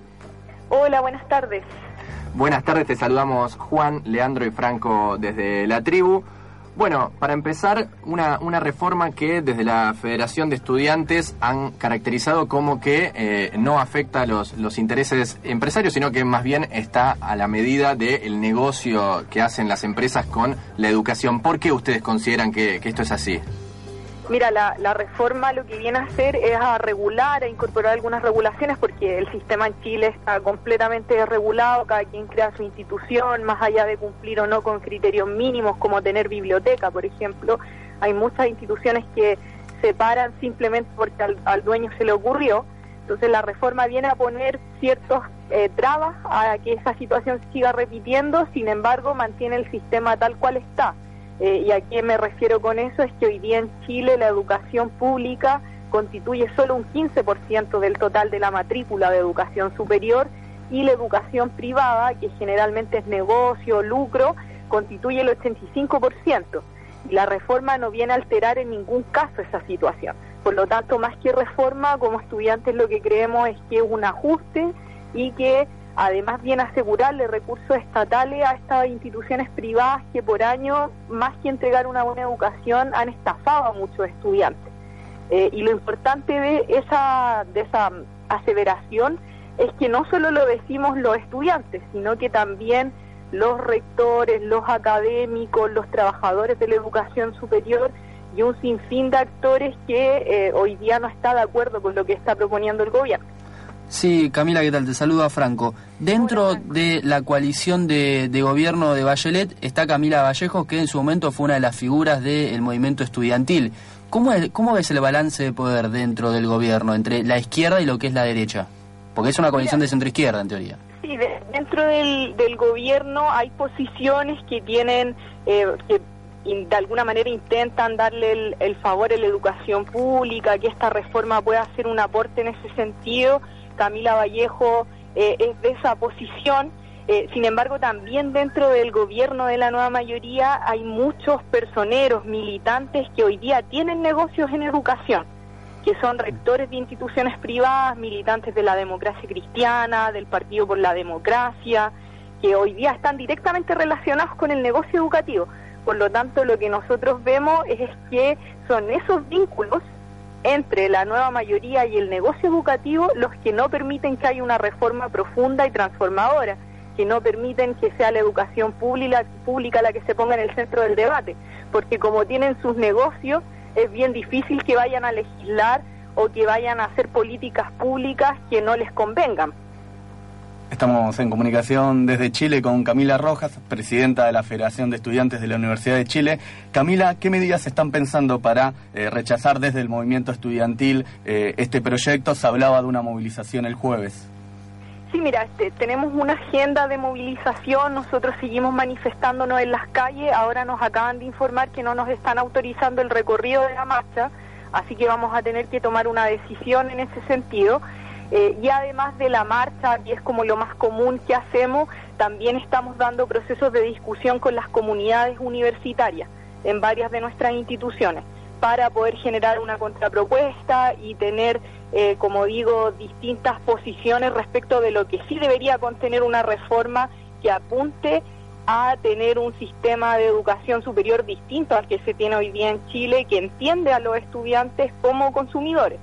Hola, buenas tardes. Buenas tardes, te saludamos Juan, Leandro y Franco desde la tribu. Bueno, para empezar, una, una reforma que desde la Federación de Estudiantes han caracterizado como que eh, no afecta los, los intereses empresarios, sino que más bien está a la medida del negocio que hacen las empresas con la educación. ¿Por qué ustedes consideran que, que esto es así? Mira, la, reforma lo que viene a hacer es a regular, a incorporar algunas regulaciones, porque el sistema en Chile está completamente desregulado, cada quien crea su institución, más allá de cumplir o no con criterios mínimos, como tener biblioteca, por ejemplo. Hay muchas instituciones que se paran simplemente porque al, al dueño se le ocurrió. Entonces la reforma viene a poner ciertos eh, trabas a que esa situación siga repitiendo, sin embargo mantiene el sistema tal cual está. Eh, ¿Y a qué me refiero con eso? Es que hoy día en Chile la educación pública constituye solo un 15% del total de la matrícula de educación superior y la educación privada, que generalmente es negocio, lucro, constituye el 85%. Y la reforma no viene a alterar en ningún caso esa situación. Por lo tanto, más que reforma, como estudiantes lo que creemos es que es un ajuste y que además viene a asegurarle recursos estatales a estas instituciones privadas que por año, más que entregar una buena educación, han estafado a muchos estudiantes. Eh, y lo importante de esa, de esa aseveración es que no solo lo decimos los estudiantes, sino que también los rectores, los académicos, los trabajadores de la educación superior y un sinfín de actores que eh, hoy día no está de acuerdo con lo que está proponiendo el gobierno. Sí, Camila, ¿qué tal? Te saluda Franco. Dentro de la coalición de, de, gobierno de Bachelet está Camila Vallejos, que en su momento fue una de las figuras del movimiento estudiantil. ¿Cómo, es, ¿Cómo ves el balance de poder dentro del gobierno entre la izquierda y lo que es la derecha? Porque es una coalición de centro-izquierda, en teoría. Sí, de, dentro del, del, gobierno hay posiciones que tienen, eh, que de alguna manera intentan darle el, el favor a la educación pública, que esta reforma pueda hacer un aporte en ese sentido Camila Vallejo eh, es de esa posición. Eh, sin embargo, también dentro del gobierno de la nueva mayoría hay muchos personeros, militantes que hoy día tienen negocios en educación, que son rectores de instituciones privadas, militantes de la democracia cristiana, del Partido por la Democracia, que hoy día están directamente relacionados con el negocio educativo. Por lo tanto, lo que nosotros vemos es que son esos vínculos entre la nueva mayoría y el negocio educativo los que no permiten que haya una reforma profunda y transformadora, que no permiten que sea la educación pública, pública la que se ponga en el centro del debate, porque como tienen sus negocios, es bien difícil que vayan a legislar o que vayan a hacer políticas públicas que no les convengan. Estamos en comunicación desde Chile con Camila Rojas, presidenta de la Federación de Estudiantes de la Universidad de Chile. Camila, ¿qué medidas están pensando para eh, rechazar desde el movimiento estudiantil eh, este proyecto? Se hablaba de una movilización el jueves. Sí, mira, este, tenemos una agenda de movilización, nosotros seguimos manifestándonos en las calles, ahora nos acaban de informar que no nos están autorizando el recorrido de la marcha, así que vamos a tener que tomar una decisión en ese sentido. Eh, y además de la marcha, que es como lo más común que hacemos, también estamos dando procesos de discusión con las comunidades universitarias en varias de nuestras instituciones para poder generar una contrapropuesta y tener, eh, como digo, distintas posiciones respecto de lo que sí debería contener una reforma que apunte a tener un sistema de educación superior distinto al que se tiene hoy día en Chile, que entiende a los estudiantes como consumidores.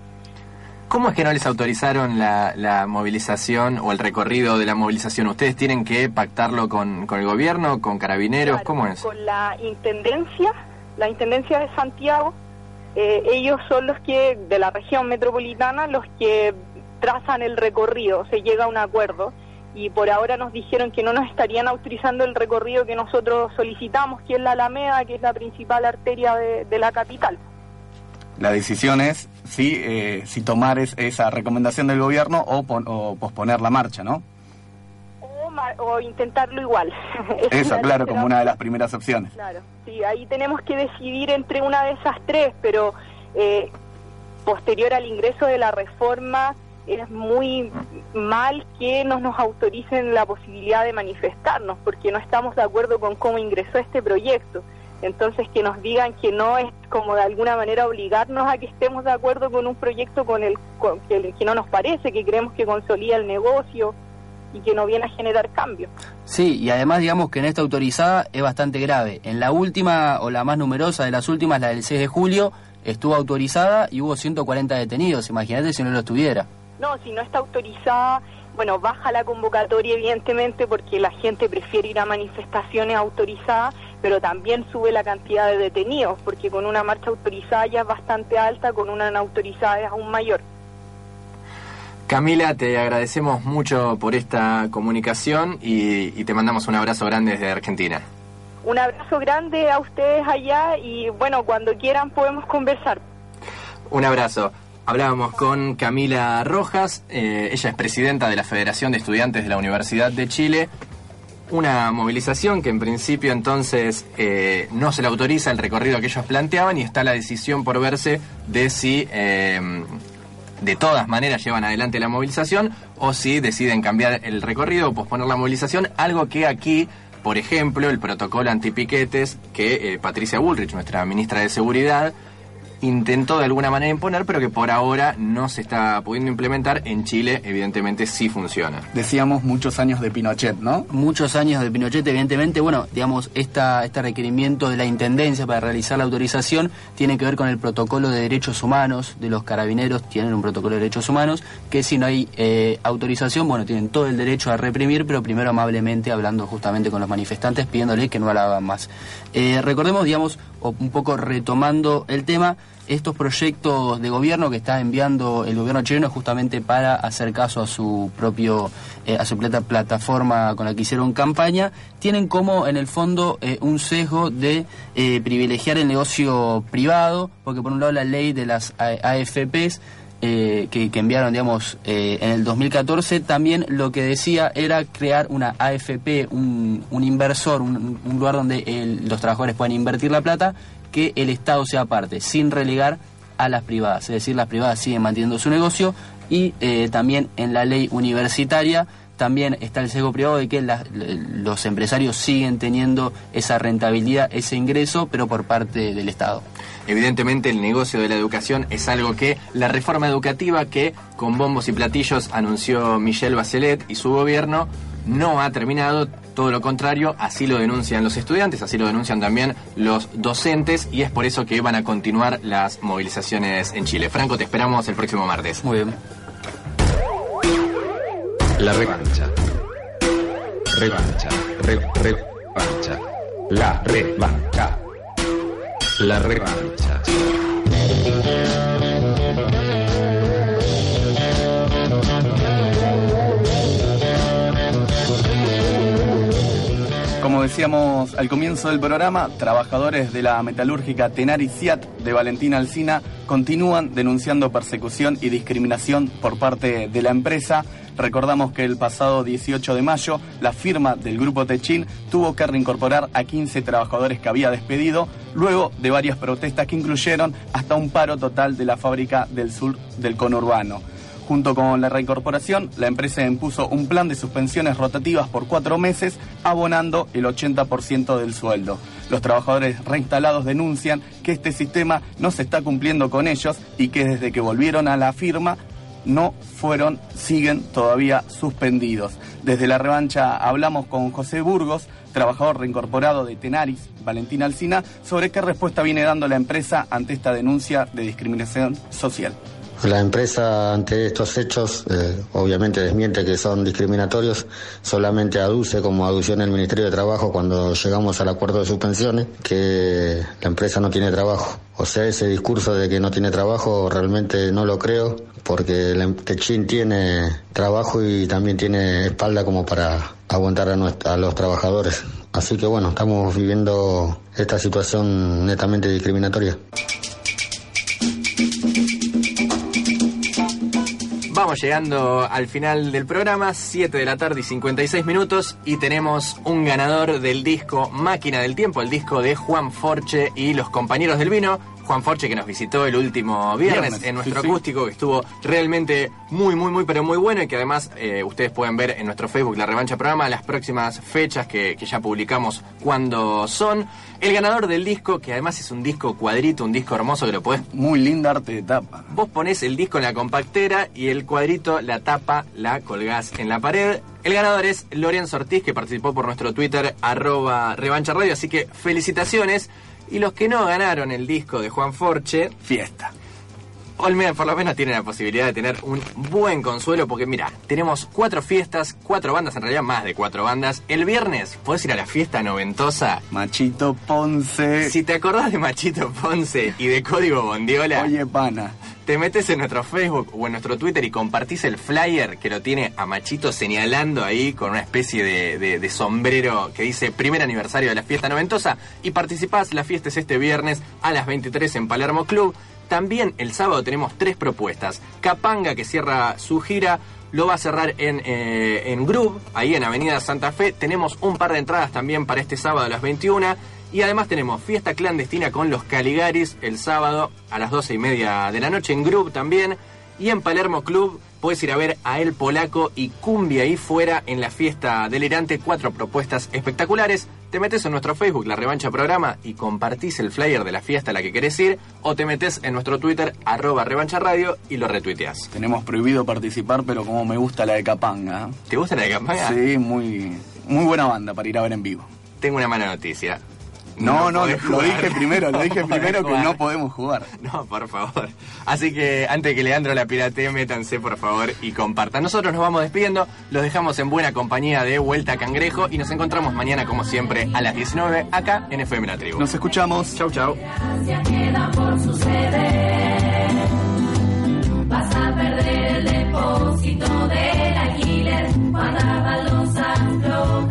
¿Cómo es que no les autorizaron la, la, movilización o el recorrido de la movilización? ¿Ustedes tienen que pactarlo con, con el gobierno, con carabineros? Claro, ¿Cómo es? Con la Intendencia, la Intendencia de Santiago. Eh, ellos son los que, de la región metropolitana, los que trazan el recorrido, se llega a un acuerdo. Y por ahora nos dijeron que no nos estarían autorizando el recorrido que nosotros solicitamos, que es la Alameda, que es la principal arteria de, de la capital. La decisión es si, eh, si tomar es, esa recomendación del gobierno o, pon, o posponer la marcha, ¿no? O, o intentarlo igual. Eso, claro, como una de las primeras opciones. Claro, sí, ahí tenemos que decidir entre una de esas tres, pero eh, posterior al ingreso de la reforma es muy mal que no nos autoricen la posibilidad de manifestarnos, porque no estamos de acuerdo con cómo ingresó este proyecto. Entonces que nos digan que no es como de alguna manera obligarnos a que estemos de acuerdo con un proyecto con el con, que, que, no nos parece, que creemos que consolida el negocio. y que no viene a generar cambio. Sí, y además digamos que en esta autorizada es bastante grave. En la última o la más numerosa de las últimas, la del 6 de julio, estuvo autorizada y hubo 140 detenidos. Imagínate si no lo estuviera. No, si no está autorizada, bueno, baja la convocatoria evidentemente porque la gente prefiere ir a manifestaciones autorizadas, pero también sube la cantidad de detenidos porque con una marcha autorizada ya es bastante alta, con una no autorizada es aún mayor. Camila, te agradecemos mucho por esta comunicación y, y te mandamos un abrazo grande desde Argentina. Un abrazo grande a ustedes allá y bueno, cuando quieran podemos conversar. Un abrazo. Hablábamos con Camila Rojas, eh, ella es presidenta de la Federación de Estudiantes de la Universidad de Chile. Una movilización que en principio entonces eh, no se le autoriza el recorrido que ellos planteaban y está la decisión por verse de si eh, de todas maneras llevan adelante la movilización o si deciden cambiar el recorrido o posponer la movilización, algo que aquí, por ejemplo, el protocolo antipiquetes que eh, Patricia Bullrich, nuestra ministra de Seguridad, intentó de alguna manera imponer, pero que por ahora no se está pudiendo implementar. En Chile, evidentemente, sí funciona. Decíamos muchos años de Pinochet, ¿no? Muchos años de Pinochet, evidentemente. Bueno, digamos, esta, este requerimiento de la Intendencia para realizar la autorización tiene que ver con el protocolo de derechos humanos de los carabineros. Tienen un protocolo de derechos humanos que si no hay eh, autorización, bueno, tienen todo el derecho a reprimir, pero primero amablemente hablando justamente con los manifestantes, pidiéndole que no la hagan más. Eh, recordemos, digamos, un poco retomando el tema, estos proyectos de gobierno que está enviando el gobierno chileno justamente para hacer caso a su propio eh, a su plata, plataforma con la que hicieron campaña tienen como en el fondo eh, un sesgo de eh, privilegiar el negocio privado porque por un lado la ley de las AFPs eh, que, enviaron, digamos, eh, en el 2014, también lo que decía era crear una AFP, un, inversor, un, lugar donde los trabajadores puedan invertir la plata, que el Estado sea parte, sin relegar a las privadas. Es decir, las privadas siguen manteniendo su negocio y eh, también en la ley universitaria también está el sesgo privado de que los empresarios siguen teniendo esa rentabilidad, ese ingreso, pero por parte del Estado. Evidentemente el negocio de la educación es algo que la reforma educativa que con bombos y platillos anunció Michelle Bachelet y su gobierno no ha terminado, todo lo contrario, así lo denuncian los estudiantes, así lo denuncian también los docentes y es por eso que van a continuar las movilizaciones en Chile. Franco, te esperamos el próximo martes. Muy bien. La revancha. Revancha. Re, revancha. La revancha. La revancha. Como decíamos al comienzo del programa, trabajadores de la metalúrgica Tenaris Ciat de Valentina Alcina continúan denunciando persecución y discriminación por parte de la empresa. Recordamos que el pasado 18 de mayo la firma del grupo Techin tuvo que reincorporar a 15 trabajadores que había despedido luego de varias protestas que incluyeron hasta un paro total de la fábrica del sur del conurbano. Junto con la reincorporación, la empresa impuso un plan de suspensiones rotativas por cuatro meses, abonando el 80% del sueldo. Los trabajadores reinstalados denuncian que este sistema no se está cumpliendo con ellos y que desde que volvieron a la firma no fueron, siguen todavía suspendidos. Desde la revancha hablamos con José Burgos, trabajador reincorporado de Tenaris, Valentina Alcina, sobre qué respuesta viene dando la empresa ante esta denuncia de discriminación social. La empresa ante estos hechos eh, obviamente desmiente que son discriminatorios, solamente aduce como aducción el Ministerio de Trabajo cuando llegamos al acuerdo de suspensiones que la empresa no tiene trabajo. O sea, ese discurso de que no tiene trabajo realmente no lo creo porque el Techin tiene trabajo y también tiene espalda como para aguantar a, nuestra, a los trabajadores. Así que bueno, estamos viviendo esta situación netamente discriminatoria. Llegando al final del programa, 7 de la tarde y 56 minutos, y tenemos un ganador del disco Máquina del Tiempo, el disco de Juan Forche y los compañeros del vino. Juan Forche que nos visitó el último viernes, Viernes, en nuestro sí, sí. acústico, que estuvo realmente muy, muy, muy, pero muy bueno y que además eh, ustedes pueden ver en nuestro Facebook La Revancha Programa las próximas fechas que, que ya publicamos cuando son. El ganador del disco, que además es un disco cuadrito, un disco hermoso que lo podés Muy linda arte de tapa. Vos ponés el disco en la compactera y el cuadrito, la tapa, la colgás en la pared. El ganador es Lorenzo Ortiz, que participó por nuestro Twitter, arroba revancha radio, así que felicitaciones. Y los que no ganaron el disco de Juan Forche, Fiesta. Olmedo por lo menos tienen la posibilidad de tener un buen consuelo porque mira, tenemos cuatro fiestas, cuatro bandas, en realidad más de cuatro bandas. El viernes podés ir a la fiesta noventosa. Machito Ponce. Si te acordás de Machito Ponce y de Código Bondiola, Oye, pana. Te metes en nuestro Facebook o en nuestro Twitter y compartís el flyer que lo tiene a Machito señalando ahí con una especie de, sombrero que dice primer aniversario de la fiesta noventosa y participás. La fiesta es este viernes a las 23 en Palermo Club. También el sábado tenemos tres propuestas. Capanga que cierra su gira. Lo va a cerrar en, eh, en Groove, ahí en Avenida Santa Fe. Tenemos un par de entradas también para este sábado a las 21. Y además tenemos fiesta clandestina con los Caligaris el sábado a las 12 y media de la noche en Groove también. Y en Palermo Club puedes ir a ver a El Polaco y Cumbia ahí fuera en la fiesta delirante. Cuatro propuestas espectaculares. Te metes en nuestro Facebook, La Revancha Programa, y compartís el flyer de la fiesta a la que querés ir. O te metes en nuestro Twitter, arroba Revancha Radio, y lo retuiteás. Tenemos prohibido participar, pero como me gusta la de Capanga. ¿Te gusta la de Capanga? Sí, muy, muy buena banda para ir a ver en vivo. Tengo una mala noticia. No, no, lo dije primero, lo dije primero que no podemos jugar. No, por favor. Así que antes que Leandro la pirate, métanse por favor y compartan. Nosotros nos vamos despidiendo, los dejamos en buena compañía de Vuelta a Cangrejo y nos encontramos mañana como siempre a las 19 acá en FM La Tribu. Nos escuchamos. Chau, chau. Gracia queda por suceder. Vas a perder el depósito del alquiler. Los astros.